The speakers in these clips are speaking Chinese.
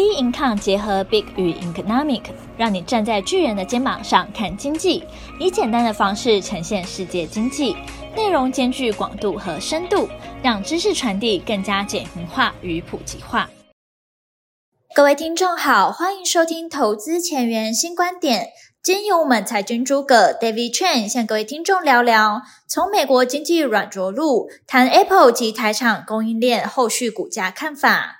B Income 结合 Big 与 Economic，让你站在巨人的肩膀上看经济，以简单的方式呈现世界经济，内容兼具广度和深度，让知识传递更加简明化与普及化。各位听众好，欢迎收听投资前沿新观点。今天由我们财经诸葛 David Chen 向各位听众聊聊，从美国经济软着陆谈 Apple 及台厂供应链后续股价看法。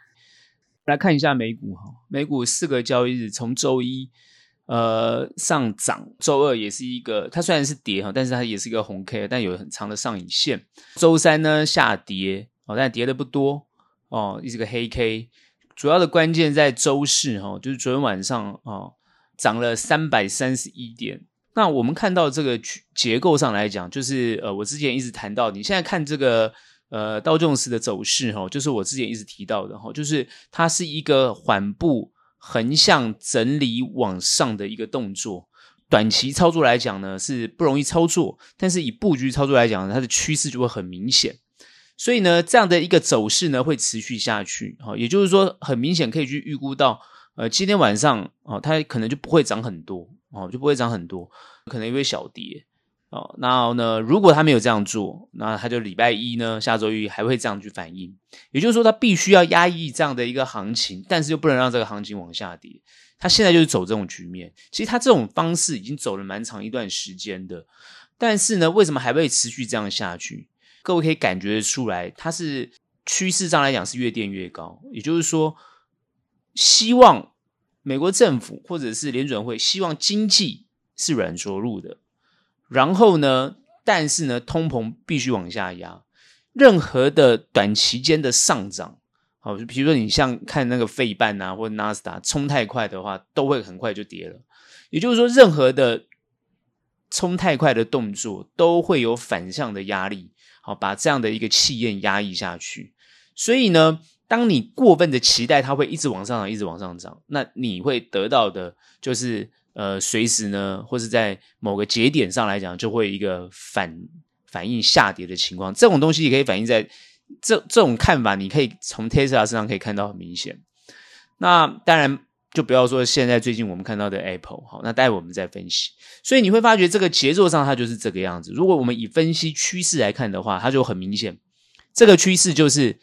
来看一下美股哈，美股四个交易日，从周一呃上涨，周二也是一个，它虽然是跌哈，但是它也是一个红 K，但有很长的上影线。周三呢下跌哦，但跌的不多哦，是个黑 K。主要的关键在周四哈，就是昨天晚上哦，涨了三百三十一点。那我们看到这个结构上来讲，就是呃，我之前一直谈到，你现在看这个。呃，道琼斯的走势哈，就是我之前一直提到的哈，就是它是一个缓步横向整理往上的一个动作。短期操作来讲呢，是不容易操作，但是以布局操作来讲，它的趋势就会很明显。所以呢，这样的一个走势呢，会持续下去哈。也就是说，很明显可以去预估到，呃，今天晚上啊，它可能就不会涨很多哦，就不会涨很多，可能因为小跌。哦，然后呢，如果他没有这样做，那他就礼拜一呢，下周一还会这样去反应。也就是说，他必须要压抑这样的一个行情，但是又不能让这个行情往下跌。他现在就是走这种局面。其实他这种方式已经走了蛮长一段时间的，但是呢，为什么还会持续这样下去？各位可以感觉出来，它是趋势上来讲是越垫越高。也就是说，希望美国政府或者是联准会希望经济是软着陆的。然后呢，但是呢，通膨必须往下压。任何的短期间的上涨，好，比如说你像看那个费半啊，或者纳斯达冲太快的话，都会很快就跌了。也就是说，任何的冲太快的动作，都会有反向的压力，好，把这样的一个气焰压抑下去。所以呢，当你过分的期待它会一直往上涨，一直往上涨，那你会得到的就是。呃，随时呢，或是在某个节点上来讲，就会一个反反应下跌的情况。这种东西也可以反映在这这种看法，你可以从 Tesla 身上可以看到很明显。那当然，就不要说现在最近我们看到的 Apple，好，那待会我们再分析。所以你会发觉这个节奏上它就是这个样子。如果我们以分析趋势来看的话，它就很明显，这个趋势就是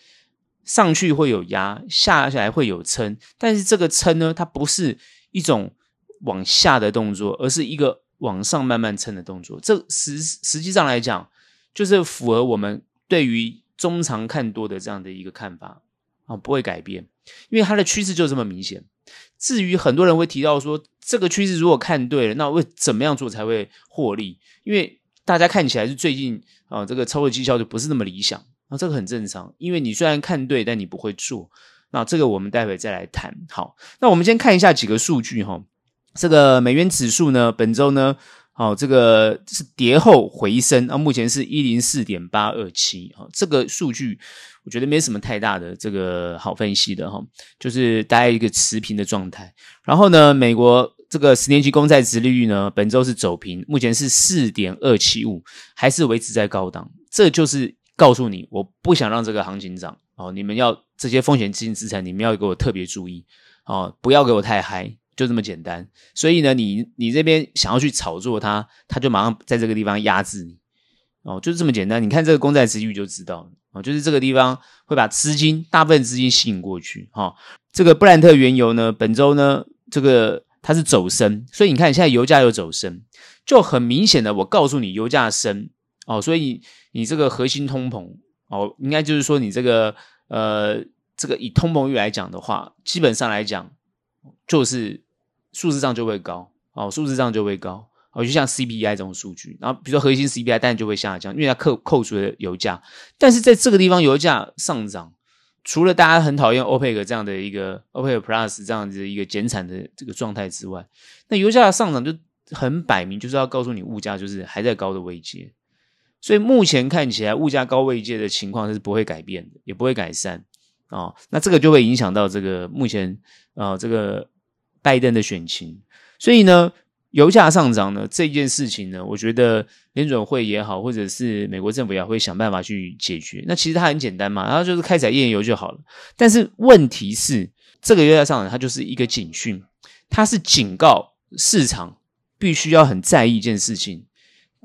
上去会有压，下下来会有撑，但是这个撑呢，它不是一种。往下的动作，而是一个往上慢慢撑的动作。这实实际上来讲，就是符合我们对于中长看多的这样的一个看法啊，不会改变，因为它的趋势就这么明显。至于很多人会提到说，这个趋势如果看对了，那会怎么样做才会获利？因为大家看起来是最近啊，这个操作绩效就不是那么理想啊，这个很正常。因为你虽然看对，但你不会做。那这个我们待会再来谈。好，那我们先看一下几个数据哈。这个美元指数呢，本周呢，好、哦，这个是跌后回升啊，目前是一零四点八二七啊，这个数据我觉得没什么太大的这个好分析的哈、哦，就是大概一个持平的状态。然后呢，美国这个十年期公债殖利率呢，本周是走平，目前是四点二七五，还是维持在高档。这就是告诉你，我不想让这个行情涨哦，你们要这些风险资金资产，你们要给我特别注意哦，不要给我太嗨。就这么简单，所以呢，你你这边想要去炒作它，它就马上在这个地方压制你，哦，就是这么简单。你看这个公债殖利率就知道了，哦，就是这个地方会把资金大部分资金吸引过去，哈、哦。这个布兰特原油呢，本周呢，这个它是走升，所以你看现在油价又走升，就很明显的，我告诉你，油价升，哦，所以你这个核心通膨，哦，应该就是说你这个呃，这个以通膨率来讲的话，基本上来讲就是。数字上就会高哦，数字上就会高哦，就像 CPI 这种数据，然后比如说核心 CPI 当然就会下降，因为它扣扣除了油价。但是在这个地方油价上涨，除了大家很讨厌 OPEC 这样的一个 OPEC Plus 这样子的一个减产的这个状态之外，那油价的上涨就很摆明就是要告诉你物价就是还在高的位阶，所以目前看起来物价高位阶的情况是不会改变的，也不会改善哦。那这个就会影响到这个目前啊、这个。拜登的选情，所以呢，油价上涨呢这件事情呢，我觉得联准会也好，或者是美国政府也会想办法去解决。那其实它很简单嘛，然后就是开采页岩油就好了。但是问题是，这个油价上涨，它就是一个警讯，它是警告市场必须要很在意一件事情，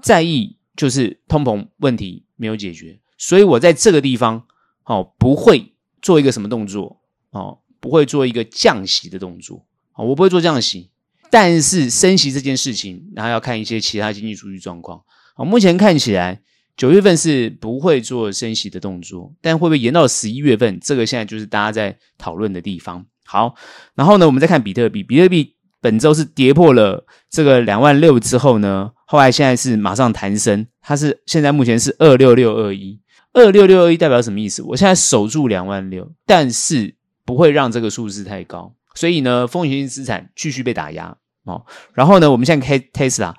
在意就是通膨问题没有解决，所以我在这个地方哦不会做一个什么动作哦，不会做一个降息的动作。哦，我不会做降息，但是升息这件事情，然后要看一些其他经济数据状况。啊，目前看起来九月份是不会做升息的动作，但会不会延到十一月份？这个现在就是大家在讨论的地方。好，然后呢，我们再看比特币，比特币本周是跌破了这个两万六之后呢，后来现在是马上弹升，它是现在目前是二六六二一，二六六二一代表什么意思？我现在守住两万六，但是不会让这个数字太高，所以呢，风险性资产继续被打压哦。然后呢，我们现在看 Tesla。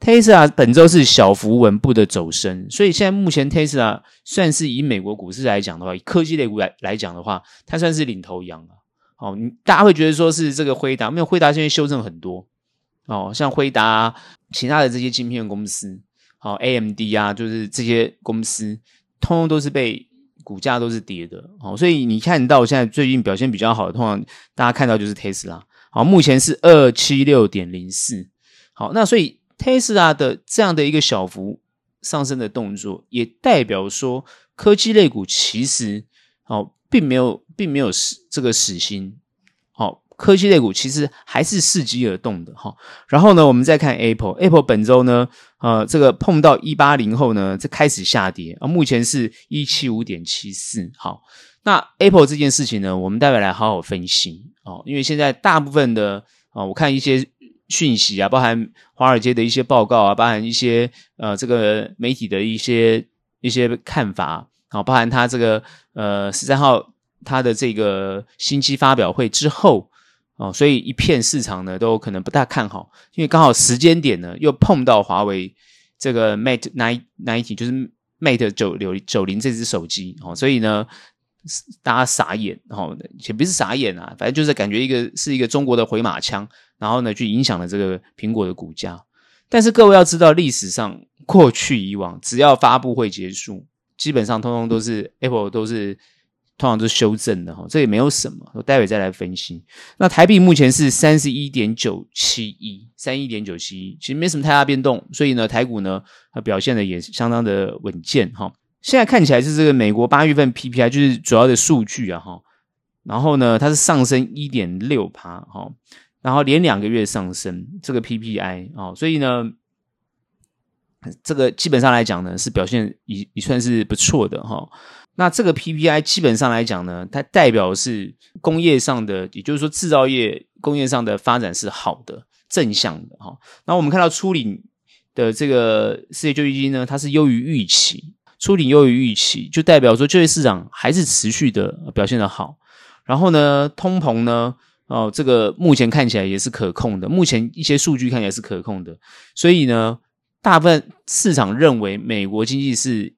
Tesla 本周是小幅稳步的走升，所以现在目前 Tesla 算是以美国股市来讲的话，以科技类股来来讲的话，它算是领头羊了。哦，大家会觉得说是这个辉达，没有辉达现在修正很多哦，像辉达其他的这些晶片公司，哦，AMD 啊，就是这些公司，通通都是被股价都是跌的。哦，所以你看到现在最近表现比较好的，通常大家看到就是 Tesla。好，目前是二七六点零四。好，那所以。Tesla 的这样的一个小幅上升的动作，也代表说科技类股其实哦，并没有并没有死这个死心，科技类股其实还是伺机而动的哈、然后呢，我们再看 Apple，Apple 本周呢，呃，这个碰到一八零后呢，这开始下跌啊，目前是一七五点七四。好，那 Apple 这件事情呢，我们待会来好好分析哦，因为现在大部分的啊、哦，我看一些。讯息啊，包含华尔街的一些报告啊，包含一些呃这个媒体的一些一些看法啊，包含他这个呃十三号他的这个新机发表会之后哦，所以一片市场呢都可能不大看好，因为刚好时间点呢又碰到华为这个 Mate 90就是 Mate 九六九零这只手机哦，所以呢大家傻眼哦，也不是傻眼啊，反正就是感觉一个是一个中国的回马枪。然后呢，去影响了这个苹果的股价。但是各位要知道，历史上过去以往，只要发布会结束，基本上通通都是 Apple 都是通常都是修正的哈，这也没有什么。我待会再来分析。那台币目前是三十一点九七一，三一点九七一，其实没什么太大变动。所以呢，台股呢，它表现的也相当的稳健哈。现在看起来是这个美国八月份 PPI 就是主要的数据啊哈。然后呢，它是上升一点六趴哈。然后连两个月上升，这个 PPI 哦，所以呢，这个基本上来讲呢，是表现也也算是不错的哈、那这个 PPI 基本上来讲呢，它代表是工业上的，也就是说制造业工业上的发展是好的、正向的哈、那我们看到初领的这个失业救济金呢，它是优于预期，初领优于预期，就代表说就业市场还是持续的表现的好。然后呢，通膨呢？哦，这个目前看起来也是可控的。目前一些数据看起来是可控的，所以呢，大部分市场认为美国经济是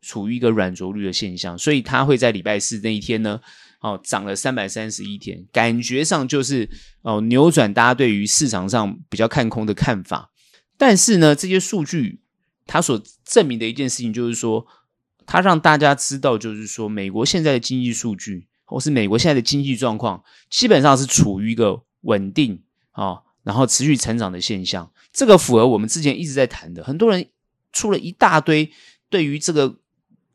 处于一个软着陆的现象，所以它会在礼拜四那一天呢，哦，涨了三百三十一天，感觉上就是哦扭转大家对于市场上比较看空的看法。但是呢，这些数据它所证明的一件事情就是说，它让大家知道，就是说美国现在的经济数据。或是美国现在的经济状况，基本上是处于一个稳定啊、哦，然后持续成长的现象。这个符合我们之前一直在谈的，很多人出了一大堆对于这个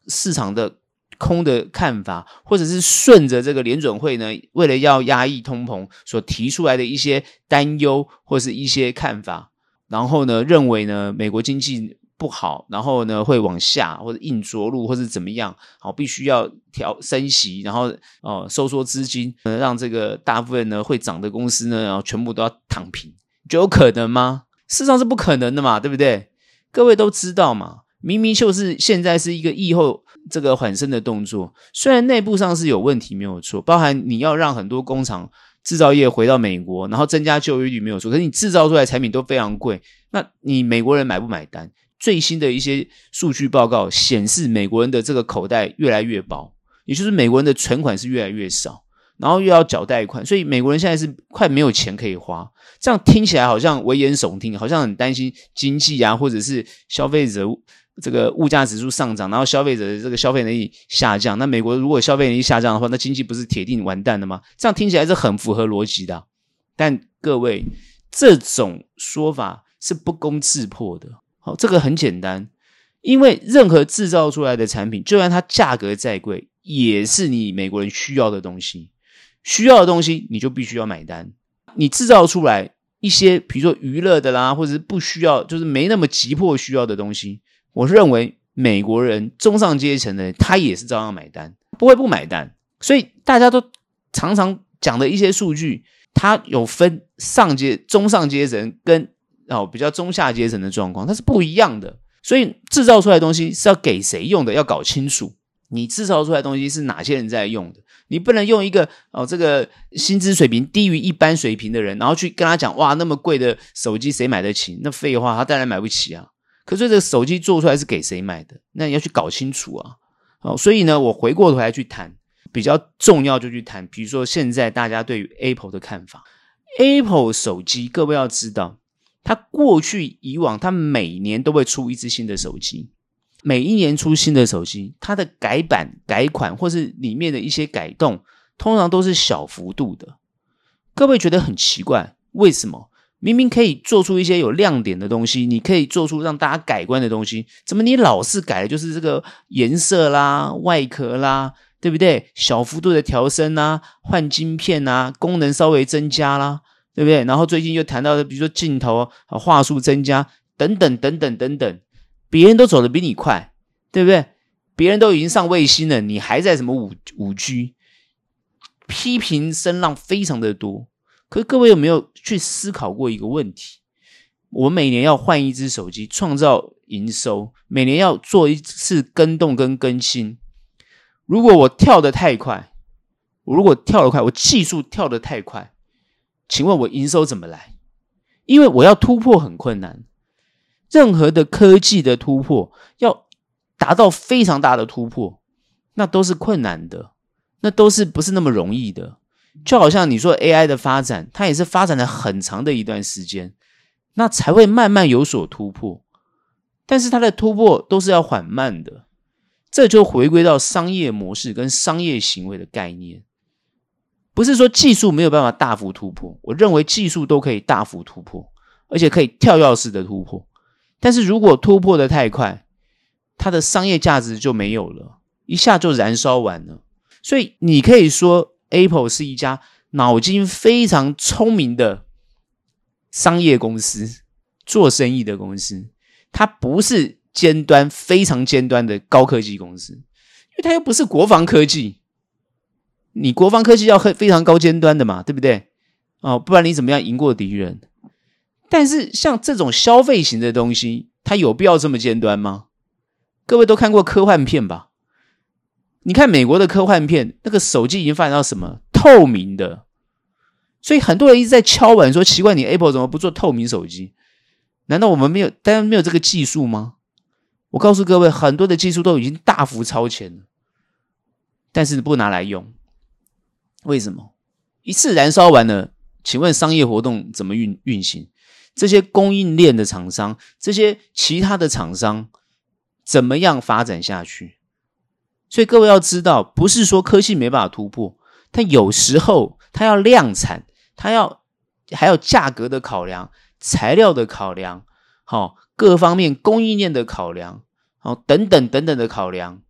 市场的空的看法，或者是顺着这个联准会呢，为了要压抑通膨所提出来的一些担忧或是一些看法，然后呢，认为呢，美国经济。不好，然后呢会往下或者硬着陆，或者怎么样？好，必须要调升息，然后哦、收缩资金，让这个大部分呢会涨的公司呢，然后全部都要躺平，就有可能吗？事实上是不可能的嘛，对不对？各位都知道嘛，明明就是现在是一个疫后这个缓升的动作，虽然内部上是有问题没有错，包含你要让很多工厂制造业回到美国，然后增加就业率没有错，可是你制造出来产品都非常贵，那你美国人买不买单？最新的一些数据报告显示，美国人的这个口袋越来越薄，也就是美国人的存款是越来越少，然后又要缴贷款，所以美国人现在是快没有钱可以花。这样听起来好像危言耸听，好像很担心经济啊，或者是消费者这个物价指数上涨，然后消费者的这个消费能力下降。那美国如果消费能力下降的话，那经济不是铁定完蛋的吗？这样听起来是很符合逻辑的。但各位，这种说法是不攻自破的。好，这个很简单，因为任何制造出来的产品，就算它价格再贵，也是你美国人需要的东西。需要的东西，你就必须要买单。你制造出来一些，比如说娱乐的啦，或者是不需要，就是没那么急迫需要的东西，我认为美国人中上阶层的，他也是照样买单，不会不买单。所以大家都常常讲的一些数据，它有分上阶、中上阶层跟哦比较中下阶层的状况，它是不一样的。所以制造出来的东西是要给谁用的，要搞清楚。你制造出来的东西是哪些人在用的？你不能用一个哦，这个薪资水平低于一般水平的人，然后去跟他讲哇，那么贵的手机谁买得起？那废话，他当然买不起啊。可是这个手机做出来是给谁买的？那你要去搞清楚啊。哦，所以呢，我回过头来去谈比较重要，就去谈，比如说现在大家对于 Apple 的看法。Apple 手机，各位要知道，它过去以往，它每年都会出一支新的手机。每一年出新的手机，它的改版、改款或是里面的一些改动，通常都是小幅度的。各位觉得很奇怪，为什么明明可以做出一些有亮点的东西，你可以做出让大家改观的东西，怎么你老是改的就是这个颜色啦、外壳啦，对不对？小幅度的调升啊，换晶片啊，功能稍微增加啦，对不对？然后最近又谈到的，比如说镜头啊，画素增加等等等等等等。别人都走得比你快，对不对？别人都已经上卫星了，你还在什么五五 G？批评声浪非常的多。可是各位有没有去思考过一个问题？我每年要换一只手机，创造营收，每年要做一次更动跟更新。如果我跳得太快，我如果跳得快，我技术跳得太快，请问我营收怎么来？因为我要突破很困难。任何的科技的突破，要达到非常大的突破，那都是困难的，那都是不是那么容易的。就好像你说 AI 的发展，它也是发展了很长的一段时间，那才会慢慢有所突破。但是它的突破都是要缓慢的，这就回归到商业模式跟商业行为的概念，不是说技术没有办法大幅突破。我认为技术都可以大幅突破，而且可以跳跃式的突破。但是如果突破的太快，它的商业价值就没有了，一下就燃烧完了。所以你可以说，Apple 是一家脑筋非常聪明的商业公司，做生意的公司。它不是尖端非常尖端的高科技公司，因为它又不是国防科技。你国防科技要很非常高尖端的嘛，对不对？哦，不然你怎么样赢过敌人？但是像这种消费型的东西，它有必要这么尖端吗？各位都看过科幻片吧？你看美国的科幻片，那个手机已经发展到什么透明的，所以很多人一直在敲碗说：奇怪，你 Apple 怎么不做透明手机？难道我们没有，当然没有这个技术吗？我告诉各位，很多的技术都已经大幅超前了，但是不拿来用，为什么？一次燃烧完了，请问商业活动怎么运运行？这些供应链的厂商，这些其他的厂商，怎么样发展下去？所以各位要知道，不是说科技没办法突破，它有时候它要量产，它要还有价格的考量、材料的考量，好，各方面供应链的考量，好，等等等等的考量，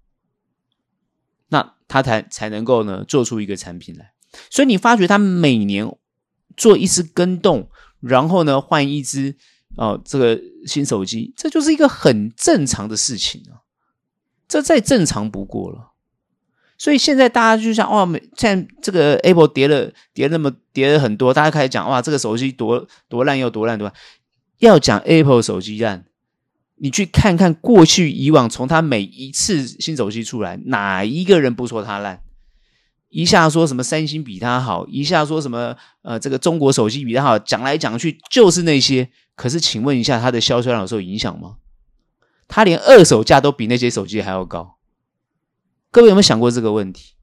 那它才才能够呢做出一个产品来。所以你发觉它每年做一次更动。然后呢，换一支哦，这个新手机，这就是一个很正常的事情啊，这再正常不过了。所以现在大家就像哇，现在这个 Apple 跌了，跌那么跌了很多，大家开始讲哇，这个手机多多烂又多烂多烂。要讲 Apple 手机烂，你去看看过去以往，从它每一次新手机出来，哪一个人不说它烂？一下说什么三星比它好，一下说什么呃这个中国手机比它好，讲来讲去就是那些。可是请问一下，它的销售量有受影响吗？它连二手价都比那些手机还要高。各位有没有想过这个问题？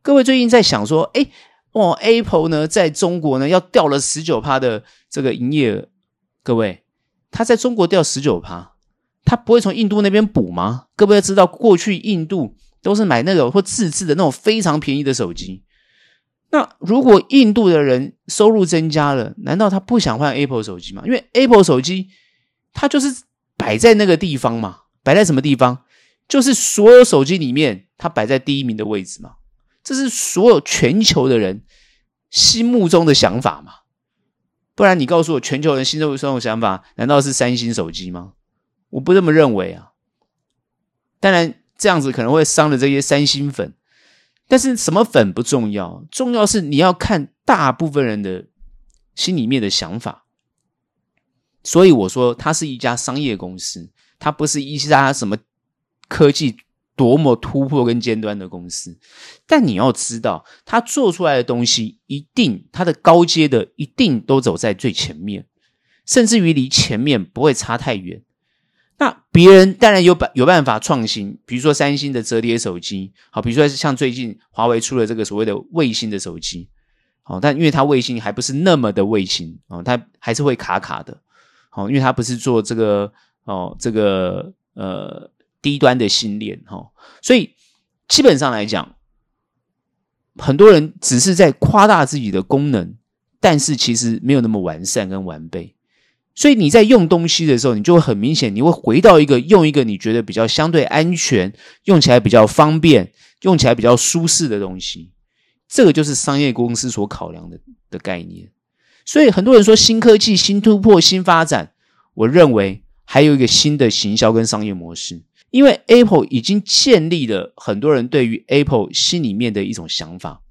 各位最近在想说，哎，哦，Apple 呢在中国呢要掉了十九趴的这个营业额。各位，它在中国掉十九趴，他不会从印度那边补吗？各位要知道，过去印度都是买那种或自制的那种非常便宜的手机。那如果印度的人收入增加了，难道他不想换 Apple 手机吗？因为 Apple 手机它就是摆在那个地方嘛，摆在什么地方？就是所有手机里面它摆在第一名的位置嘛。这是所有全球的人心目中的想法嘛？不然你告诉我，全球人心中这种想法，难道是三星手机吗？我不这么认为啊。当然，这样子可能会伤了这些三星粉。但是什么粉不重要，重要是你要看大部分人的心里面的想法。所以我说，它是一家商业公司，它不是一家什么科技多么突破跟尖端的公司。但你要知道，它做出来的东西一定，它的高阶的一定都走在最前面，甚至于离前面不会差太远。那别人当然有办有办法创新，比如说三星的折叠手机，好，比如说像最近华为出了这个所谓的卫星的手机，好，但因为它卫星还不是那么的卫星，哦，它还是会卡卡的，哦，因为它不是做这个哦这个呃低端的星链，哈，所以基本上来讲，很多人只是在夸大自己的功能，但是其实没有那么完善跟完备。所以你在用东西的时候，你就会很明显，你会回到一个用一个你觉得比较相对安全、用起来比较方便、用起来比较舒适的东西。这个就是商业公司所考量的的概念。所以很多人说新科技、新突破、新发展，我认为还有一个新的行销跟商业模式，因为 Apple 已经建立了很多人对于 Apple 心里面的一种想法，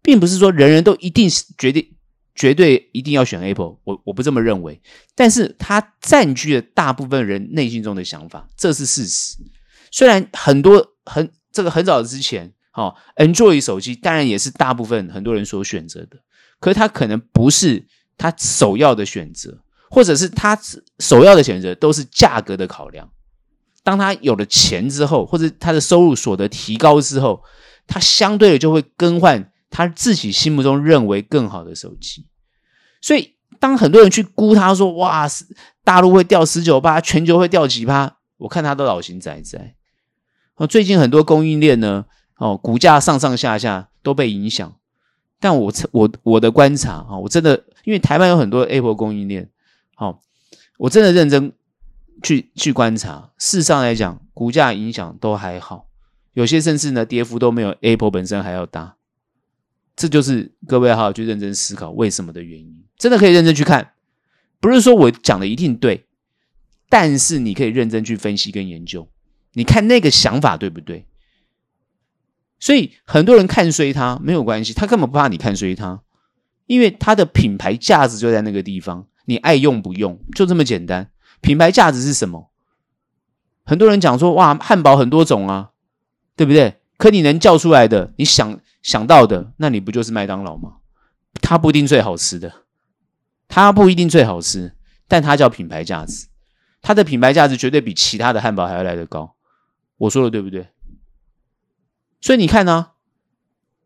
并不是说人人都一定决定。绝对一定要选 Apple，我我不这么认为，但是它占据了大部分人内心中的想法，这是事实。虽然很多很这个很早之前，哦，Android 手机当然也是大部分很多人所选择的，可是它可能不是他首要的选择，或者是他首要的选择都是价格的考量。当他有了钱之后，或者他的收入所得提高之后，他相对的就会更换。他自己心目中认为更好的手机，所以当很多人去估他说：“哇，大陆会掉十九趴，全球会掉几趴？”我看他都老神在在。哦，最近很多供应链呢，哦，股价上上下下都被影响。但我我我的观察啊，我真的因为台湾有很多 Apple 供应链，好，我真的认真去去观察。事实上来讲，股价影响都还好，有些甚至呢，跌幅都没有 Apple 本身还要大。这就是各位好好去认真思考为什么的原因，真的可以认真去看，不是说我讲的一定对，但是你可以认真去分析跟研究，你看那个想法对不对？所以很多人看衰它没有关系，他根本不怕你看衰它，因为它的品牌价值就在那个地方，你爱用不用就这么简单。品牌价值是什么？很多人讲说哇，汉堡很多种啊，对不对？可你能叫出来的，你想。想到的，那你不就是麦当劳吗？它不一定最好吃的，它不一定最好吃，但它叫品牌价值，它的品牌价值绝对比其他的汉堡还要来得高。我说的对不对？所以你看呢、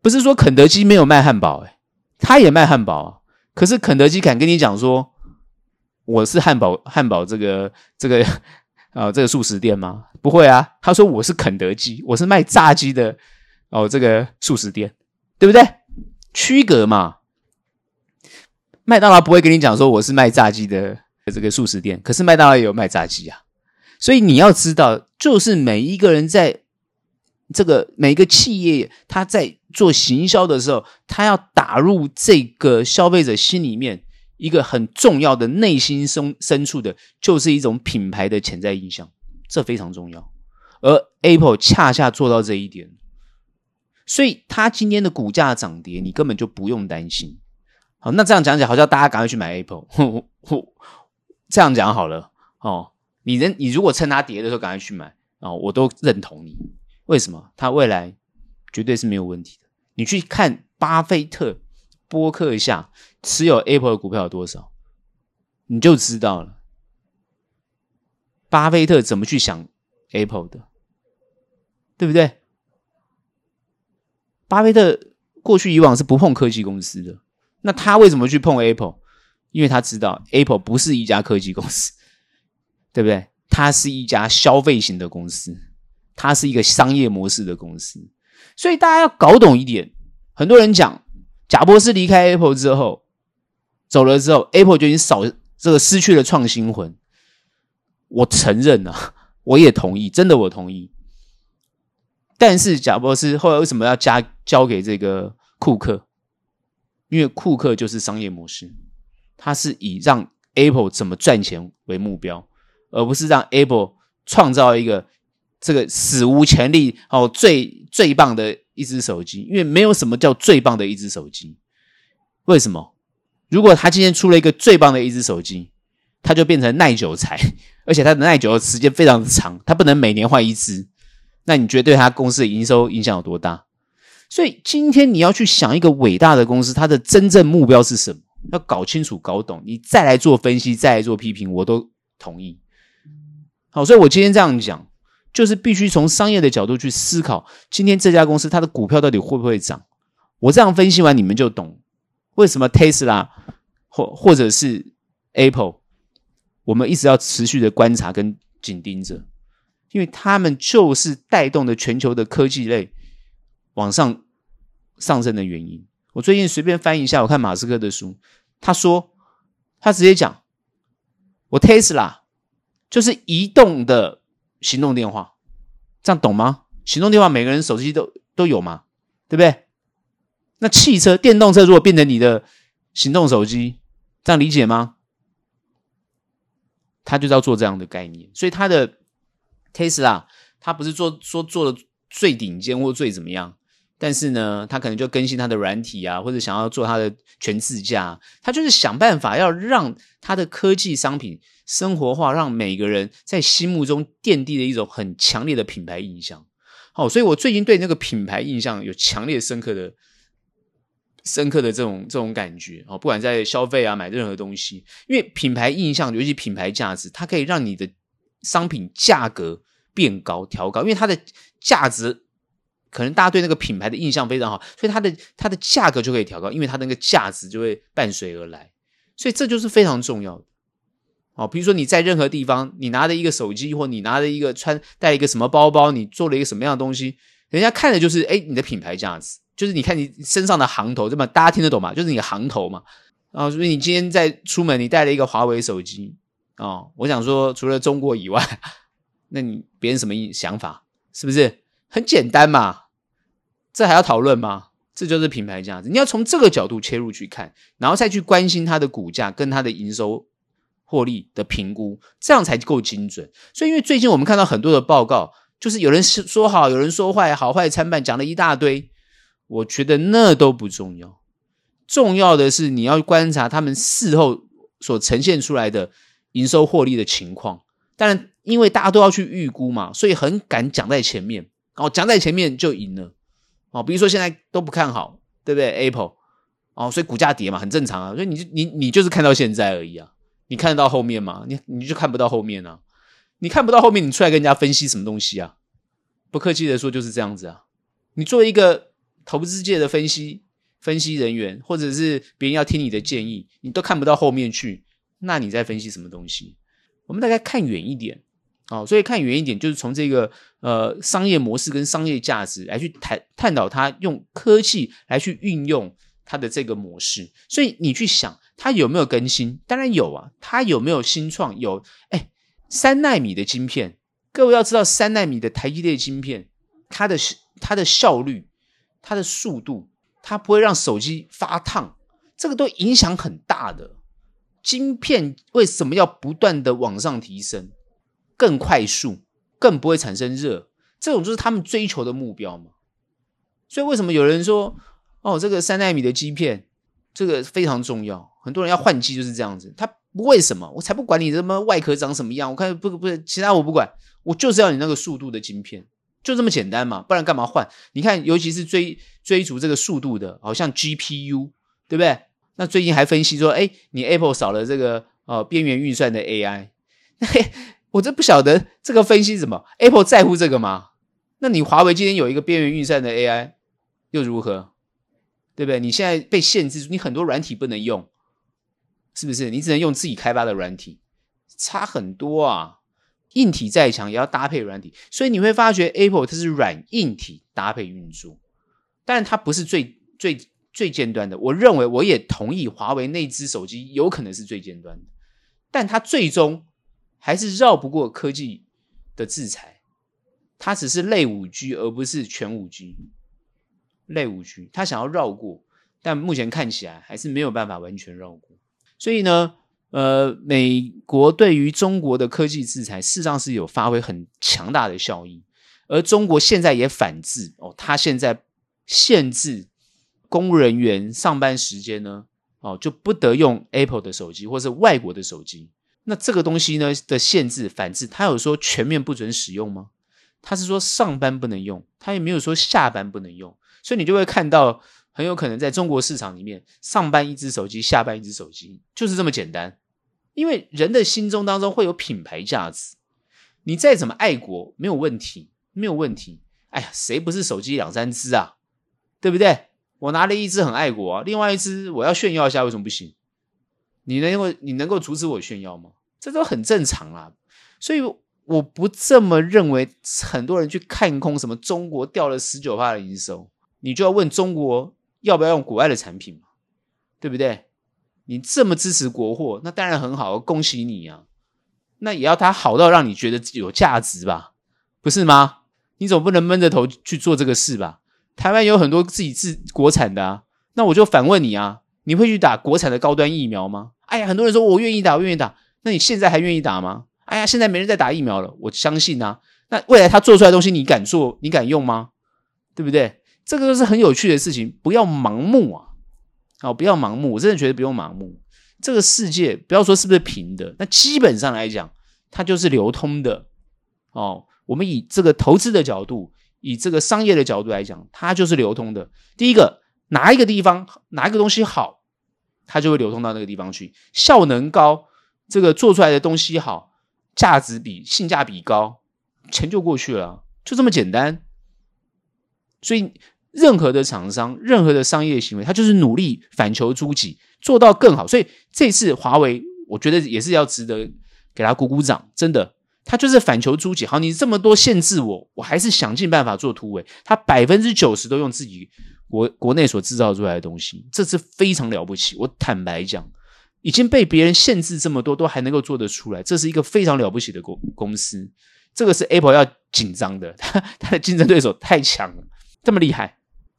不是说肯德基没有卖汉堡，诶，他也卖汉堡。可是肯德基敢跟你讲说，我是汉堡汉堡这个这个啊 这个速食店吗？不会啊，他说我是肯德基，我是卖炸鸡的。哦，这个速食店，对不对？区隔嘛。麦当劳不会跟你讲说我是卖炸鸡的这个速食店，可是麦当劳也有卖炸鸡啊。所以你要知道，就是每一个人在这个每一个企业，他在做行销的时候，他要打入这个消费者心里面一个很重要的内心深深处的，就是一种品牌的潜在印象，这非常重要。而 Apple 恰恰做到这一点。所以它今天的股价涨跌，你根本就不用担心。好，那这样讲起来，好像大家赶快去买 Apple。这样讲好了哦，你人你如果趁它跌的时候赶快去买哦，我都认同你。为什么？它未来绝对是没有问题。你去看巴菲特播客一下持有 Apple 的股票有多少，你就知道了。巴菲特怎么去想 Apple 的，对不对？巴菲特过去以往是不碰科技公司的，那他为什么去碰 Apple？因为他知道 Apple 不是一家科技公司，对不对？它是一家消费型的公司，它是一个商业模式的公司，所以大家要搞懂一点。很多人讲，贾伯斯离开 Apple 之后，走了之后，Apple 就已经少这个失去了创新魂。我承认啊，我也同意，真的我同意。但是贾伯斯后来为什么要加交给这个库克？因为库克就是商业模式，他是以让 Apple 怎么赚钱为目标。而不是让 Apple 创造一个这个史无前例哦，最最棒的一只手机，因为没有什么叫最棒的一只手机。为什么？如果他今天出了一个最棒的一只手机，他就变成耐久材，而且它的耐久的时间非常长，他不能每年换一只。那你觉得对他公司的营收影响有多大？所以今天你要去想一个伟大的公司，它的真正目标是什么？要搞清楚、搞懂，你再来做分析，再来做批评，我都同意。好，所以我今天这样讲，就是必须从商业的角度去思考，今天这家公司它的股票到底会不会涨？我这样分析完，你们就懂为什么 Tesla 或或者是 Apple，我们一直要持续的观察跟紧盯着，因为他们就是带动的全球的科技类往上上升的原因。我最近随便翻一下，我看马斯克的书，他说他直接讲，我 Tesla。就是移动的行动电话，这样懂吗？行动电话每个人手机都都有嘛，对不对？那汽车、电动车如果变成你的行动手机，这样理解吗？他就是要做这样的概念，所以他的 Tesla，他不是做说做的最顶尖或最怎么样，但是呢，他可能就更新他的软体啊，或者想要做他的全自驾，他就是想办法要让他的科技商品。生活化，让每个人在心目中奠定了一种很强烈的品牌印象。好，所以我最近对那个品牌印象有强烈深刻的、深刻的这种这种感觉。哦，不管在消费啊，买任何东西，因为品牌印象，尤其品牌价值，它可以让你的商品价格变高、调高。因为它的价值，可能大家对那个品牌的印象非常好，所以它的它的价格就可以调高，因为它那个价值就会伴随而来。所以这就是非常重要的。哦，比如说你在任何地方，你拿着一个手机，或你拿着一个穿带一个什么包包，你做了一个什么样的东西，人家看的就是哎，你的品牌价值，就是你看你身上的行头，对吧？大家听得懂吗？就是你的行头嘛。啊，所以你今天在出门，你带了一个华为手机，哦，我想说，除了中国以外，那你别人什么想法？是不是很简单嘛？这还要讨论吗？这就是品牌价值，你要从这个角度切入去看，然后再去关心它的股价跟它的营收。获利的评估，这样才够精准。所以，因为最近我们看到很多的报告，就是有人说好，有人说坏，好坏参半，讲了一大堆。我觉得那都不重要，重要的是你要观察他们事后所呈现出来的营收获利的情况。当然，因为大家都要去预估嘛，所以很敢讲在前面。哦，讲在前面就赢了。哦，比如说现在都不看好，对不对？Apple，哦，所以股价跌嘛，很正常啊。所以你你你就是看到现在而已啊。你看得到后面吗？你你就看不到后面啊！你看不到后面，你出来跟人家分析什么东西啊？不客气的说，就是这样子啊！你作为一个投资界的分析分析人员，或者是别人要听你的建议，你都看不到后面去，那你在分析什么东西？我们大概看远一点哦，所以看远一点，就是从这个呃商业模式跟商业价值来去谈探讨它，用科技来去运用它的这个模式。所以你去想。它有没有更新？当然有啊。它有没有新创？有。哎，三纳米的晶片，各位要知道，三纳米的台积电晶片，它的它的效率、它的速度，它不会让手机发烫，这个都影响很大的。晶片为什么要不断的往上提升，更快速，更不会产生热？这种就是他们追求的目标嘛。所以为什么有人说，哦，这个三纳米的晶片，这个非常重要？很多人要换机就是这样子，他不为什么，我才不管你什么外壳长什么样，我看不不是其他我不管，我就是要你那个速度的晶片，就这么简单嘛，不然干嘛换？你看，尤其是追追逐这个速度的，好像 GPU，对不对？那最近还分析说，哎，你 Apple 少了这个呃边缘运算的 AI，嘿，我这不晓得这个分析什么？Apple 在乎这个吗？那你华为今天有一个边缘运算的 AI 又如何？对不对？你现在被限制住，你很多软体不能用。是不是？你只能用自己开发的软体，差很多啊！硬体再强也要搭配软体，所以你会发觉 Apple 它是软硬体搭配运作，但它不是最最最尖端的。我认为我也同意，华为那支手机有可能是最尖端的，但它最终还是绕不过科技的制裁。它只是类五 G，而不是全五 G。类五 G，它想要绕过，但目前看起来还是没有办法完全绕过。所以呢，呃，美国对于中国的科技制裁，事实上是有发挥很强大的效益。而中国现在也反制哦，它现在限制公务人员上班时间呢，哦，就不得用 Apple 的手机或是外国的手机。那这个东西呢的限制反制，他有说全面不准使用吗？他是说上班不能用，他也没有说下班不能用，所以你就会看到很有可能在中国市场里面，上班一只手机，下班一只手机，就是这么简单。因为人的心中当中会有品牌价值，你再怎么爱国没有问题，没有问题。哎呀，谁不是手机两三只啊？对不对？我拿了一只很爱国啊，另外一只我要炫耀一下，为什么不行？你能够你能够阻止我炫耀吗？这都很正常啊，所以。我不这么认为，很多人去看空什么中国掉了十九趴的营收，你就要问中国要不要用国外的产品嘛，对不对？你这么支持国货，那当然很好，恭喜你啊！那也要它好到让你觉得有价值吧，不是吗？你总不能闷着头去做这个事吧？台湾有很多自己自国产的啊，那我就反问你啊，你会去打国产的高端疫苗吗？哎呀，很多人说我愿意打，我愿意打，那你现在还愿意打吗？哎呀，现在没人在打疫苗了，我相信啊。那未来他做出来的东西，你敢做？你敢用吗？对不对？这个都是很有趣的事情，不要盲目啊！哦，不要盲目，我真的觉得不用盲目。这个世界不要说是不是平的，那基本上来讲，它就是流通的。哦，我们以这个投资的角度，以这个商业的角度来讲，它就是流通的。第一个，哪一个地方哪一个东西好，它就会流通到那个地方去，效能高，这个做出来的东西好。价值比性价比高，钱就过去了，就这么简单。所以，任何的厂商，任何的商业行为，他就是努力反求诸己，做到更好。所以，这次华为，我觉得也是要值得给他鼓鼓掌。真的，他就是反求诸己。好，你这么多限制我，我还是想尽办法做突围。他百分之九十都用自己国国内所制造出来的东西，这是非常了不起。我坦白讲。已经被别人限制这么多，都还能够做得出来，这是一个非常了不起的公公司。这个是 Apple 要紧张的，他 他的竞争对手太强了，这么厉害，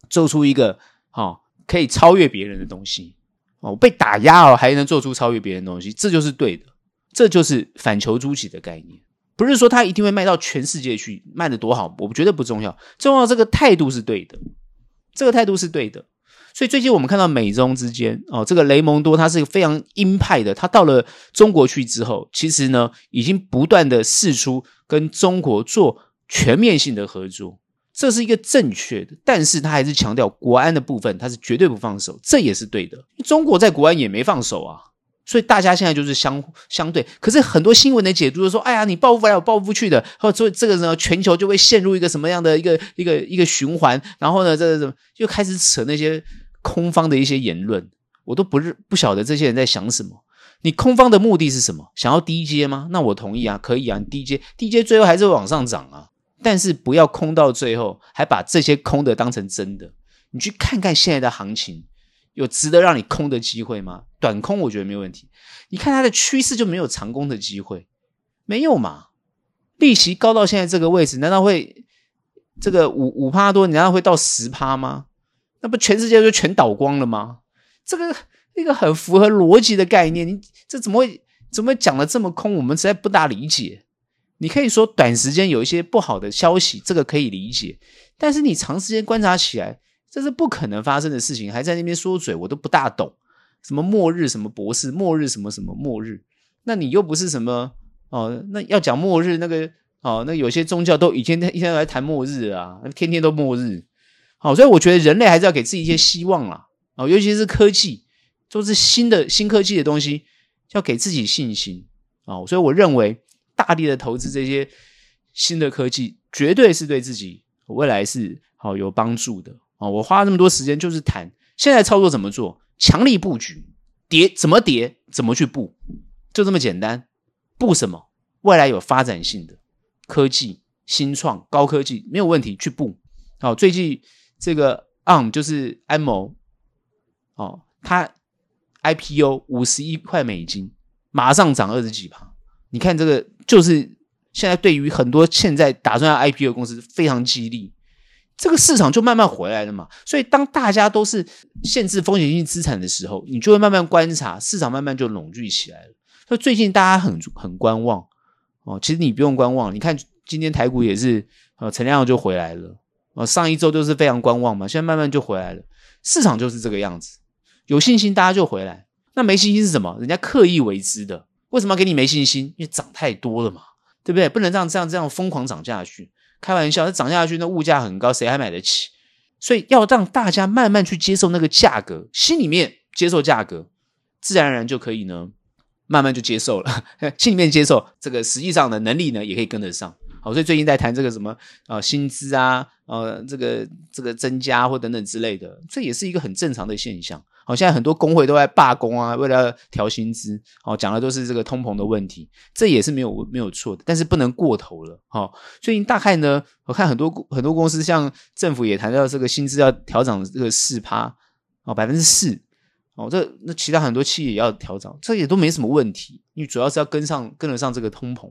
做出一个哦可以超越别人的东西哦，被打压哦还能做出超越别人的东西，这就是对的，这就是反求诸己的概念。不是说他一定会卖到全世界去，卖得多好，我觉得不重要，重要这个态度是对的，这个态度是对的。所以最近我们看到美中之间哦，这个雷蒙多他是一个非常鹰派的，他到了中国去之后，其实呢已经不断的试出跟中国做全面性的合作，这是一个正确的，但是他还是强调国安的部分，他是绝对不放手，这也是对的。中国在国安也没放手啊，所以大家现在就是相相对。可是很多新闻的解读就说，哎呀，你报复来我报复去的，或者这个呢，全球就会陷入一个什么样的一个一个一个循环，然后呢，这个什么又开始扯那些。空方的一些言论，我都不是不晓得这些人在想什么。你空方的目的是什么？想要低阶吗？那我同意啊，可以啊，低阶，低阶最后还是会往上涨啊。但是不要空到最后，还把这些空的当成真的。你去看看现在的行情，有值得让你空的机会吗？短空我觉得没问题。你看它的趋势就没有长空的机会，没有嘛？利息高到现在这个位置，难道会这个五五趴多？你难道会到十趴吗？那不全世界就全倒光了吗？这个一个很符合逻辑的概念，你这怎么会怎么讲的这么空？我们实在不大理解。你可以说短时间有一些不好的消息，这个可以理解，但是你长时间观察起来，这是不可能发生的事情，还在那边说嘴，我都不大懂。什么末日？什么博士？末日？什么什么末日？那你又不是什么哦？那要讲末日，那个哦，那有些宗教都以前一天都来谈末日啊，天天都末日。好，所以我觉得人类还是要给自己一些希望啦。哦，尤其是科技，都是新的新科技的东西，要给自己信心。哦，所以我认为大力的投资这些新的科技，绝对是对自己未来是好有帮助的。哦，我花那么多时间就是谈现在操作怎么做，强力布局，跌怎么跌，怎么去布，就这么简单。布什么？未来有发展性的科技、新创、高科技没有问题，去布。好，最近这个 ARM 就是安谋，哦，它 IPO 五十一块美金，马上涨二十几趴。你看这个，就是现在对于很多现在打算要 IPO 的公司非常激励。这个市场就慢慢回来了嘛，所以当大家都是限制风险性资产的时候，你就会慢慢观察市场，慢慢就拢聚起来了。所以最近大家很很观望哦，其实你不用观望，你看今天台股也是呃成交量就回来了啊，上一周都是非常观望嘛，现在慢慢就回来了，市场就是这个样子，有信心大家就回来，那没信心是什么？人家刻意为之的，为什么要给你没信心？因为涨太多了嘛，对不对？不能这样这样这样疯狂涨下去。开玩笑，那涨下去，那物价很高，谁还买得起？所以要让大家慢慢去接受那个价格，心里面接受价格，自然而然就可以呢，慢慢就接受了。心里面接受这个，实际上的能力呢，也可以跟得上。好，所以最近在谈这个什么啊、薪资啊，呃，这个这个增加或等等之类的，这也是一个很正常的现象。好，现在很多工会都在罢工啊，为了要调薪资，哦，讲的都是这个通膨的问题，这也是没有没有错的，但是不能过头了。好，最近大概呢，我看很多很多公司，像政府也谈到这个薪资要调整这个四趴，哦，百分之四，哦，这那其他很多企业也要调整，这也都没什么问题，因为主要是要跟上跟得上这个通膨。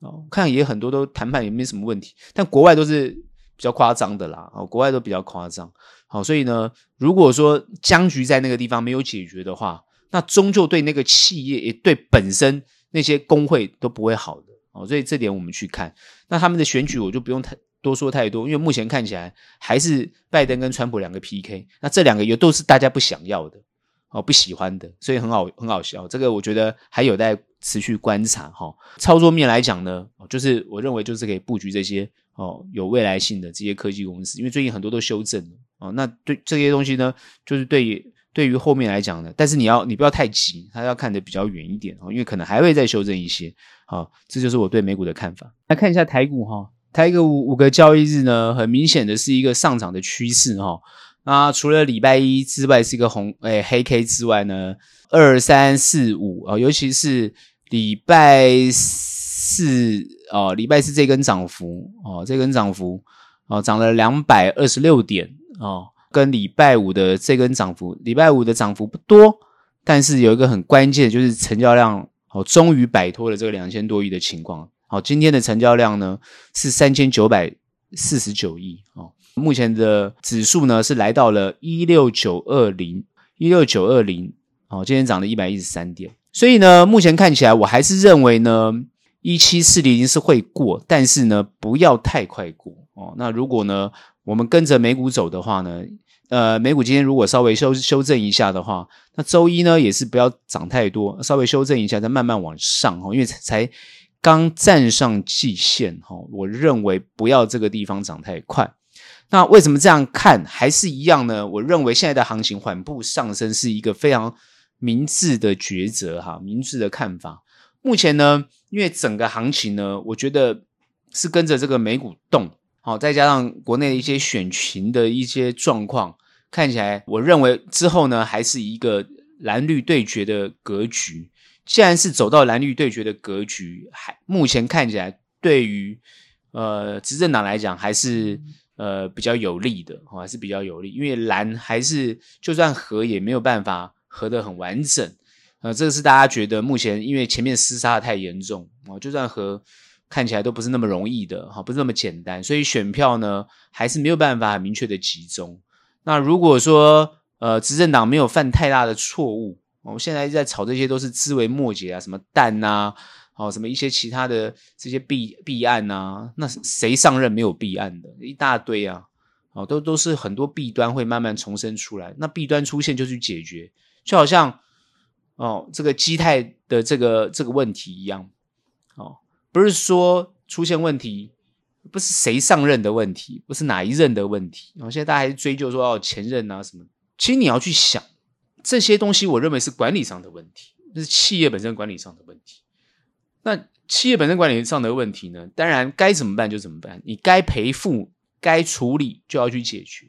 哦，看也很多都谈判也没什么问题，但国外都是比较夸张的啦。哦，国外都比较夸张。好，所以呢，如果说僵局在那个地方没有解决的话，那终究对那个企业也对本身那些工会都不会好的。哦，所以这点我们去看，那他们的选举我就不用太多说太多，因为目前看起来还是拜登跟川普两个 PK，那这两个也都是大家不想要的，哦，不喜欢的，所以很好很好笑。这个我觉得还有待。持续观察哈，操作面来讲呢，就是我认为就是可以布局这些哦有未来性的这些科技公司，因为最近很多都修正了哦。那对这些东西呢，就是对于对于后面来讲呢，但是你要你不要太急，它要看得比较远一点哦，因为可能还会再修正一些。好，这就是我对美股的看法。来看一下台股哈，台股五五个交易日呢，很明显的是一个上涨的趋势哈。那除了礼拜一之外是一个红诶黑 K 之外呢，二三四五啊，尤其是。礼拜四哦，礼拜四这根涨幅哦，这根涨幅哦，涨了两百二十六点哦，跟礼拜五的这根涨幅，礼拜五的涨幅不多，但是有一个很关键，就是成交量哦，终于摆脱了这个两千多亿的情况。好，今天的成交量呢是三千九百四十九亿哦，目前的指数呢是来到了一六九二零，一六九二零哦，今天涨了一百一十三点。所以呢，目前看起来，我还是认为呢，一七四零是会过，但是呢，不要太快过哦。那如果呢，我们跟着美股走的话呢，呃，美股今天如果稍微修修正一下的话，那周一呢也是不要涨太多，稍微修正一下，再慢慢往上哈，因为才刚站上季线哈，我认为不要这个地方涨太快。那为什么这样看？还是一样呢？我认为现在的行情缓步上升是一个非常。明智的抉择哈，明智的看法。目前呢，因为整个行情呢，我觉得是跟着这个美股动，好，再加上国内的一些选情的一些状况，看起来，我认为之后呢，还是一个蓝绿对决的格局。既然是走到蓝绿对决的格局，还目前看起来，对于呃执政党来讲，还是呃比较有利的，还是比较有利，因为蓝还是就算和也没有办法。合得很完整，呃，这个是大家觉得目前因为前面厮杀的太严重啊，就算合看起来都不是那么容易的哈，不是那么简单，所以选票呢还是没有办法很明确的集中。那如果说呃执政党没有犯太大的错误，我现在在炒这些都是枝微末节啊，什么蛋呐，哦，什么一些其他的这些弊弊案呐，那谁上任没有弊案的一大堆啊，哦，都都是很多弊端会慢慢重生出来，那弊端出现就去解决。就好像哦，这个基态的这个这个问题一样，哦，不是说出现问题，不是谁上任的问题，不是哪一任的问题。然后现在大家还是追究说哦前任啊什么。其实你要去想这些东西，我认为是管理上的问题，就是企业本身管理上的问题。那企业本身管理上的问题呢，当然该怎么办就怎么办，你该赔付、该处理就要去解决。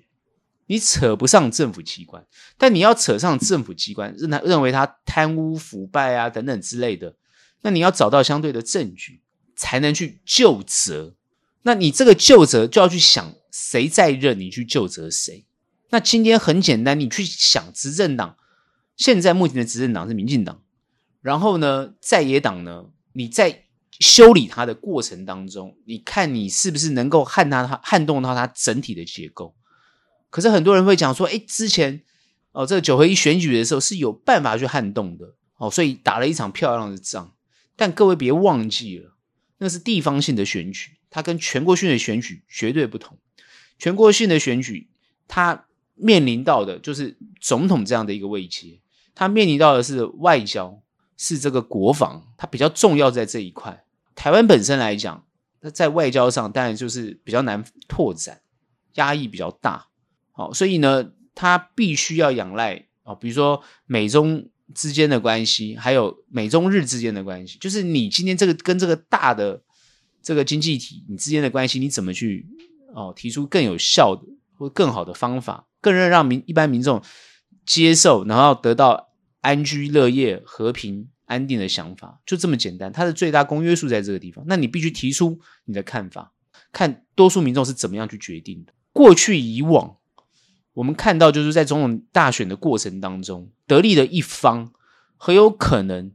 你扯不上政府机关，但你要扯上政府机关，认他认为他贪污腐败啊等等之类的，那你要找到相对的证据，才能去就责。那你这个就责就要去想谁在任，你去就责谁。那今天很简单，你去想执政党，现在目前的执政党是民进党，然后呢，在野党呢，你在修理它的过程当中，你看你是不是能够撼它、撼动到它整体的结构？可是很多人会讲说，哎，之前哦，这个九合一选举的时候是有办法去撼动的哦，所以打了一场漂亮的仗。但各位别忘记了，那是地方性的选举，它跟全国性的选举绝对不同。全国性的选举，它面临到的就是总统这样的一个位阶，它面临到的是外交，是这个国防，它比较重要在这一块。台湾本身来讲，那在外交上当然就是比较难拓展，压抑比较大。好，所以呢，它必须要仰赖啊，比如说美中。之间的关系，还有美中日之间的关系，就是你今天这个跟这个大的这个经济体你之间的关系，你怎么去哦提出更有效的或更好的方法，更让让民一般民众接受，然后得到安居乐业、和平安定的想法，就这么简单。它的最大公约数在这个地方，那你必须提出你的看法，看多数民众是怎么样去决定的。过去以往。我们看到，就是在总统大选的过程当中，得利的一方很有可能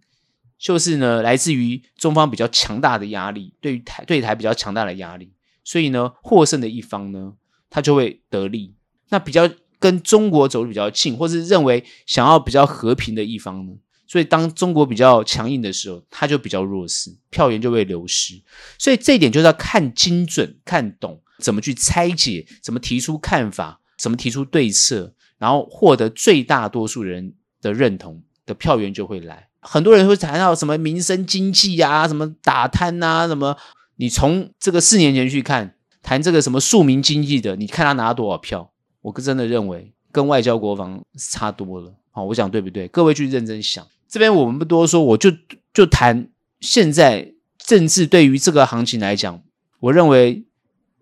就是呢，来自于中方比较强大的压力，对于台对台比较强大的压力，所以呢，获胜的一方呢，他就会得利。那比较跟中国走得比较近，或是认为想要比较和平的一方呢，所以当中国比较强硬的时候，他就比较弱势，票源就会流失。所以这一点就是要看精准、看懂，怎么去拆解，怎么提出看法。怎么提出对策，然后获得最大多数人的认同的票源就会来。很多人会谈到什么民生经济啊，什么打贪啊，什么。你从这个四年前去看，谈这个什么庶民经济的，你看他拿多少票？我真的认为跟外交国防差多了。好，我想对不对？各位去认真想。这边我们不多说，我就就谈现在政治对于这个行情来讲，我认为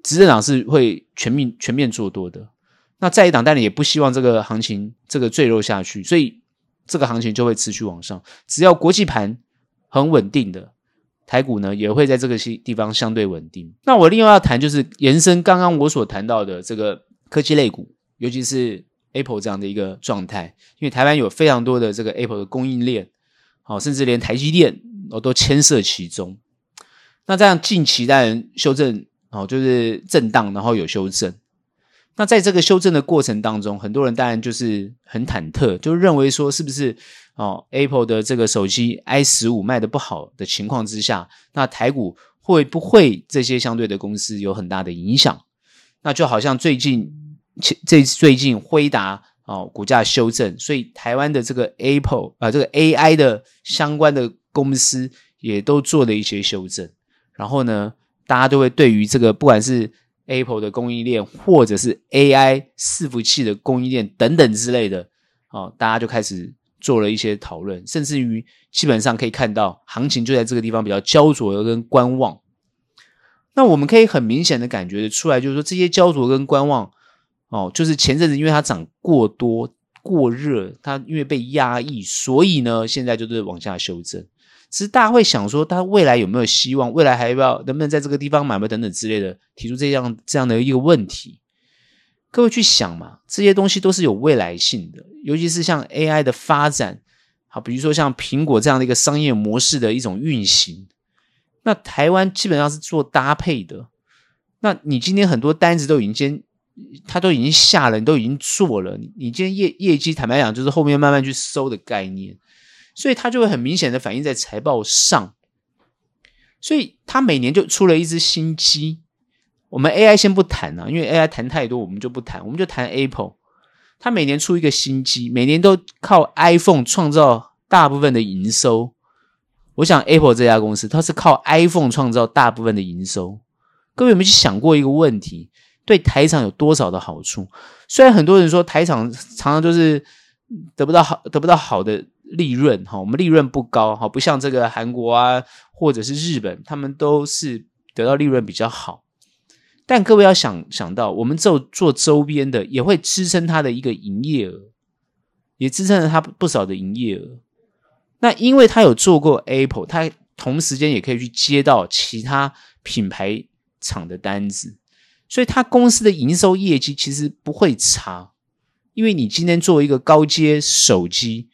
执政党是会全面全面做多的。那在野党当然也不希望这个行情这个坠落下去，所以这个行情就会持续往上。只要国际盘很稳定的，台股呢也会在这个地方相对稳定。那我另外要谈就是延伸刚刚我所谈到的这个科技类股，尤其是 Apple 这样的一个状态，因为台湾有非常多的这个 Apple 的供应链，好，甚至连台积电哦都牵涉其中。那这样近期当然修正哦，就是震荡，然后有修正。那在这个修正的过程当中，很多人当然就是很忐忑，就认为说是不是哦，Apple 的这个手机 i 十五卖得不好的情况之下，那台股会不会这些相对的公司有很大的影响？那就好像最近这最近辉达哦股价修正，所以台湾的这个 Apple 啊、这个 AI 的相关的公司也都做了一些修正，然后呢，大家都会对于这个不管是 Apple 的供应链，或者是 AI 伺服器的供应链等等之类的，哦，大家就开始做了一些讨论，甚至于基本上可以看到，行情就在这个地方比较焦灼跟观望。那我们可以很明显的感觉得出来，就是说这些焦灼跟观望，哦，就是前阵子因为它涨过多过热，它因为被压抑，所以呢，现在就是往下修正。其实大家会想说，他未来有没有希望？未来还要不要能不能在这个地方买卖等等之类的，提出这样这样的一个问题？各位去想嘛，这些东西都是有未来性的，尤其是像 AI 的发展，好，比如说像苹果这样的一个商业模式的一种运行，那台湾基本上是做搭配的。那你今天很多单子都已经先，他都已经下了，你都已经做了，你今天业业绩坦白讲，就是后面慢慢去收的概念。所以它就会很明显的反映在财报上，所以它每年就出了一只新机。我们 AI 先不谈啊，因为 AI 谈太多，我们就不谈，我们就谈 Apple。它每年出一个新机，每年都靠 iPhone 创造大部分的营收。我想 Apple 这家公司，它是靠 iPhone 创造大部分的营收。各位有没有去想过一个问题？对台厂有多少的好处？虽然很多人说台厂常常就是得不到好，得不到好的。利润哈，我们利润不高哈，不像这个韩国啊，或者是日本，他们都是得到利润比较好。但各位要想想到，我们做做周边的，也会支撑它的一个营业额，也支撑了它不少的营业额。那因为他有做过 Apple，他同时间也可以去接到其他品牌厂的单子，所以他公司的营收业绩其实不会差，因为你今天做一个高阶手机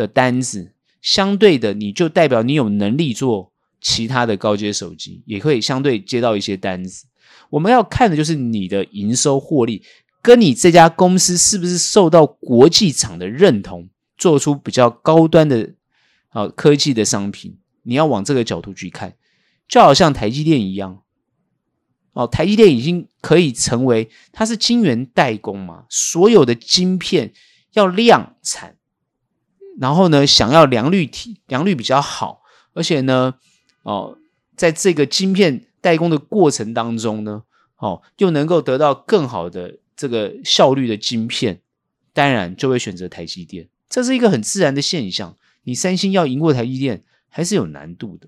的单子，相对的你就代表你有能力做其他的高阶手机，也可以相对接到一些单子。我们要看的就是你的营收获利，跟你这家公司是不是受到国际厂的认同，做出比较高端的啊科技的商品。你要往这个角度去看，就好像台积电一样，哦，台积电已经可以成为它是晶圆代工嘛，所有的晶片要量产，然后呢，想要良率体良率比较好，而且呢，哦，在这个晶片代工的过程当中呢，哦，又能够得到更好的这个效率的晶片，当然就会选择台积电，这是一个很自然的现象。你三星要赢过台积电。还是有难度的。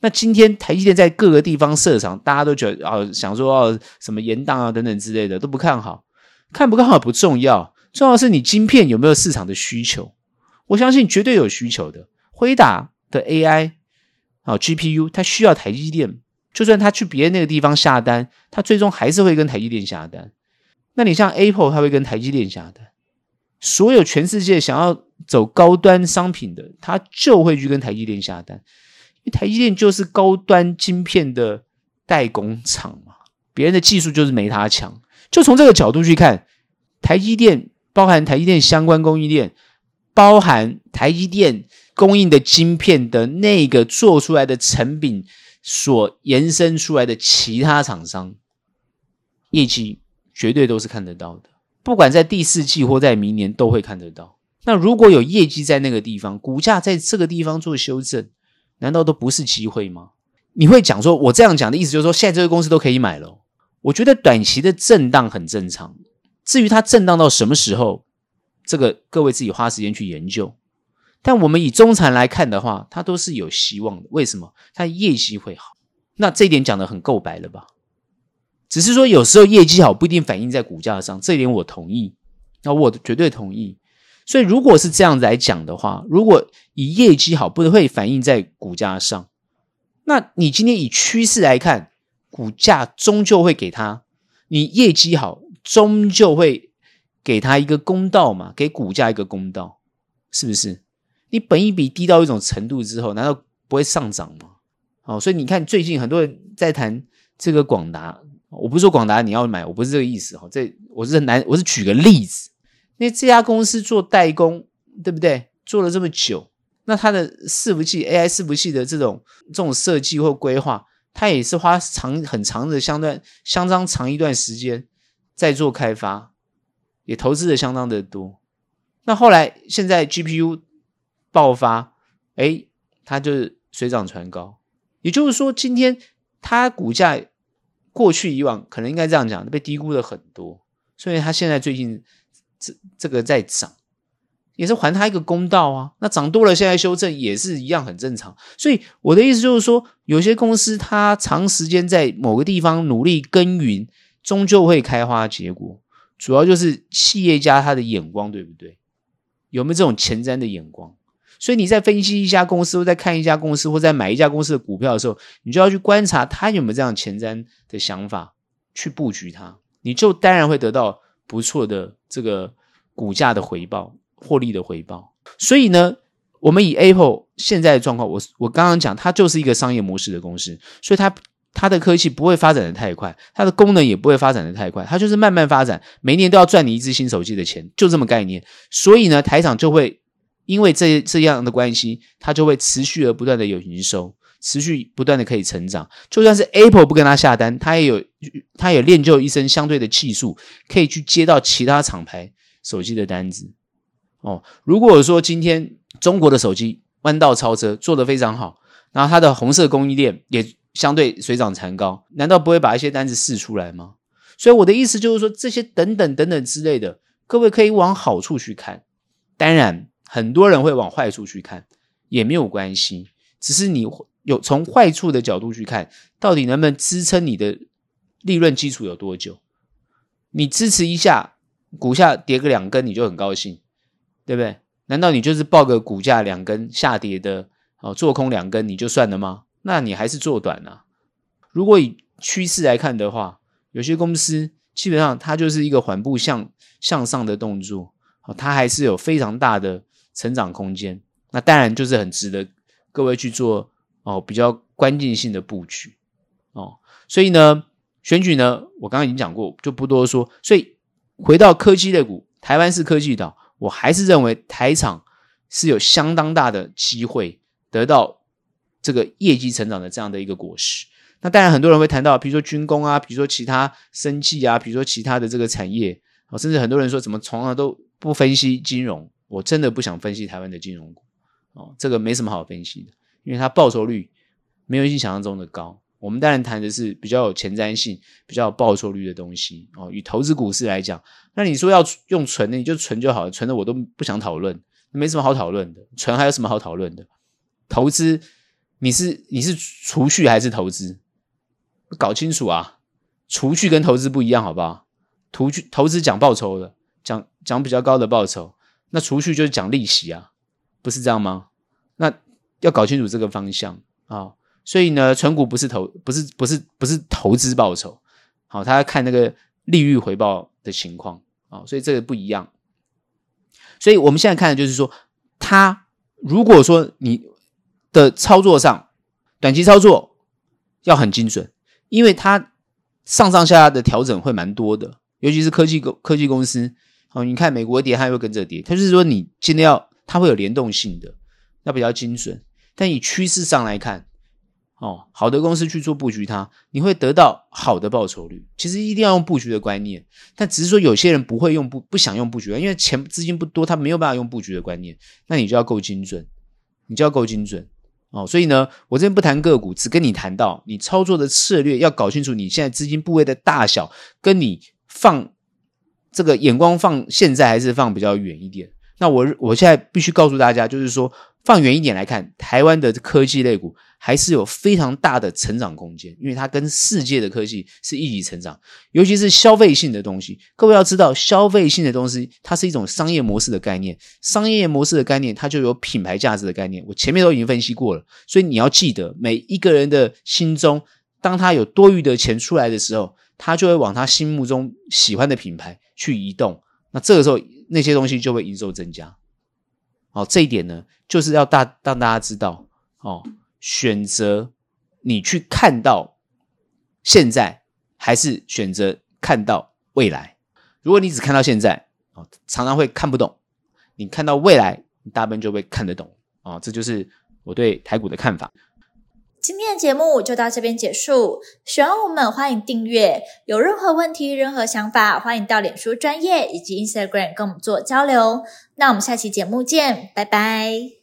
那今天台积电在各个地方设厂，大家都觉得啊、想说哦，什么延宕啊等等之类的都不看好，看不看好不重要，重要是你晶片有没有市场的需求。我相信绝对有需求的。辉达的 AI 啊、GPU，它需要台积电，就算他去别的那个地方下单，他最终还是会跟台积电下单。那你像 Apple，它会跟台积电下单。所有全世界想要走高端商品的，他就会去跟台积电下单，因为台积电就是高端晶片的代工厂嘛，别人的技术就是没他强。就从这个角度去看，台积电包含台积电相关供应链，包含台积电供应的晶片的那个做出来的成品所延伸出来的其他厂商，业绩绝对都是看得到的。不管在第四季或在明年都会看得到。那如果有业绩在那个地方，股价在这个地方做修正，难道都不是机会吗？你会讲说，我这样讲的意思就是说，现在这个公司都可以买了。我觉得短期的震荡很正常。至于它震荡到什么时候，这个各位自己花时间去研究。但我们以中长来看的话，它都是有希望的。为什么？它业绩会好。那这一点讲的很够白了吧？只是说，有时候业绩好不一定反映在股价上，这一点我同意，那我绝对同意。所以，如果是这样子来讲的话，如果以业绩好不会反映在股价上，那你今天以趋势来看，股价终究会给它，你业绩好，终究会给他一个公道嘛，给股价一个公道，是不是？你本一比低到一种程度之后，难道不会上涨吗？哦，所以你看最近很多人在谈这个广达。我不是说广达你要买，我不是这个意思哈。这我是难，我是举个例子。因为这家公司做代工，对不对？做了这么久，那它的伺服器 AI 伺服器的这种这种设计或规划，它也是花长很长的相当相当长一段时间在做开发，也投资的相当的多。那后来现在 GPU 爆发，哎，它就是水涨船高。也就是说，今天它股价。过去以往可能应该这样讲，被低估了很多，所以他现在最近这这个在涨，也是还他一个公道啊。那涨多了，现在修正也是一样很正常。所以我的意思就是说，有些公司它长时间在某个地方努力耕耘，终究会开花结果。主要就是企业家他的眼光对不对？有没有这种前瞻的眼光？所以你在分析一家公司，或在看一家公司，或在买一家公司的股票的时候，你就要去观察他有没有这样前瞻的想法去布局它，你就当然会得到不错的这个股价的回报、获利的回报。所以呢，我们以 Apple 现在的状况，我我刚刚讲，它就是一个商业模式的公司，所以它它的科技不会发展的太快，它的功能也不会发展的太快，它就是慢慢发展，每年都要赚你一支新手机的钱，就这么概念。所以呢，台厂就会。因为这这样的关系，它就会持续而不断的有营收，持续不断的可以成长。就算是 Apple 不跟他下单，他也有他也练就一身相对的技术，可以去接到其他厂牌手机的单子。哦，如果说今天中国的手机弯道超车做得非常好，然后它的红色供应链也相对水涨船高，难道不会把一些单子试出来吗？所以我的意思就是说，这些等等等等之类的，各位可以往好处去看，当然。很多人会往坏处去看，也没有关系，只是你有从坏处的角度去看，到底能不能支撑你的利润基础有多久？你支持一下，股价跌个两根，你就很高兴，对不对？难道你就是报个股价两根下跌的哦，做空两根你就算了吗？那你还是做短啊。如果以趋势来看的话，有些公司基本上它就是一个缓步向向上的动作，它还是有非常大的成长空间。那当然就是很值得各位去做哦，比较关键性的布局哦。所以呢，选举呢，我刚刚已经讲过，就不多说。所以回到科技类股，台湾是科技岛，我还是认为台厂是有相当大的机会得到这个业绩成长的这样的一个果实。那当然，很多人会谈到，比如说军工啊，比如说其他生计啊，比如说其他的这个产业哦，甚至很多人说怎么从来都不分析金融，我真的不想分析台湾的金融股。哦，这个没什么好分析的，因为它报酬率没有你想象中的高。我们当然谈的是比较有前瞻性、比较有报酬率的东西哦。与投资股市来讲，那你说要用存的，你就存就好了，存的我都不想讨论，没什么好讨论的。存还有什么好讨论的？投资你是你是储蓄还是投资？搞清楚啊！储蓄跟投资不一样，好不好？投去投资讲报酬的，讲讲比较高的报酬，那储蓄就是讲利息啊。不是这样吗？那要搞清楚这个方向啊、所以呢，存股不是投，不是不是不是投资报酬。好、他要看那个利率回报的情况啊、所以这个不一样。所以我们现在看的就是说，他如果说你的操作上，短期操作要很精准，因为它上上下下的调整会蛮多的，尤其是科技公科技公司。哦，你看美国跌，它会跟着跌。它就是说，你今天要。它会有联动性的，那比较精准。但以趋势上来看，哦，好的公司去做布局它，你会得到好的报酬率。其实一定要用布局的观念，但只是说有些人不会用不不想用布局，因为钱资金不多，他没有办法用布局的观念。那你就要够精准，你就要够精准哦。所以呢，我这边不谈个股，只跟你谈到你操作的策略要搞清楚，你现在资金部位的大小，跟你放这个眼光放现在还是放比较远一点。那我我现在必须告诉大家，就是说放远一点来看，台湾的科技类股还是有非常大的成长空间，因为它跟世界的科技是一起成长，尤其是消费性的东西。各位要知道，消费性的东西它是一种商业模式的概念，商业模式的概念它就有品牌价值的概念。我前面都已经分析过了，所以你要记得，每一个人的心中，当他有多余的钱出来的时候，他就会往他心目中喜欢的品牌去移动。那这个时候。那些东西就会营收增加，好，这一点呢，就是要大让大家知道，哦，选择你去看到现在，还是选择看到未来。如果你只看到现在，哦，常常会看不懂；你看到未来，你大半就会看得懂。哦，这就是我对台股的看法。今天的节目就到这边结束，喜欢我们欢迎订阅，有任何问题、任何想法，欢迎到脸书专业以及 Instagram 跟我们做交流。那我们下期节目见，拜拜。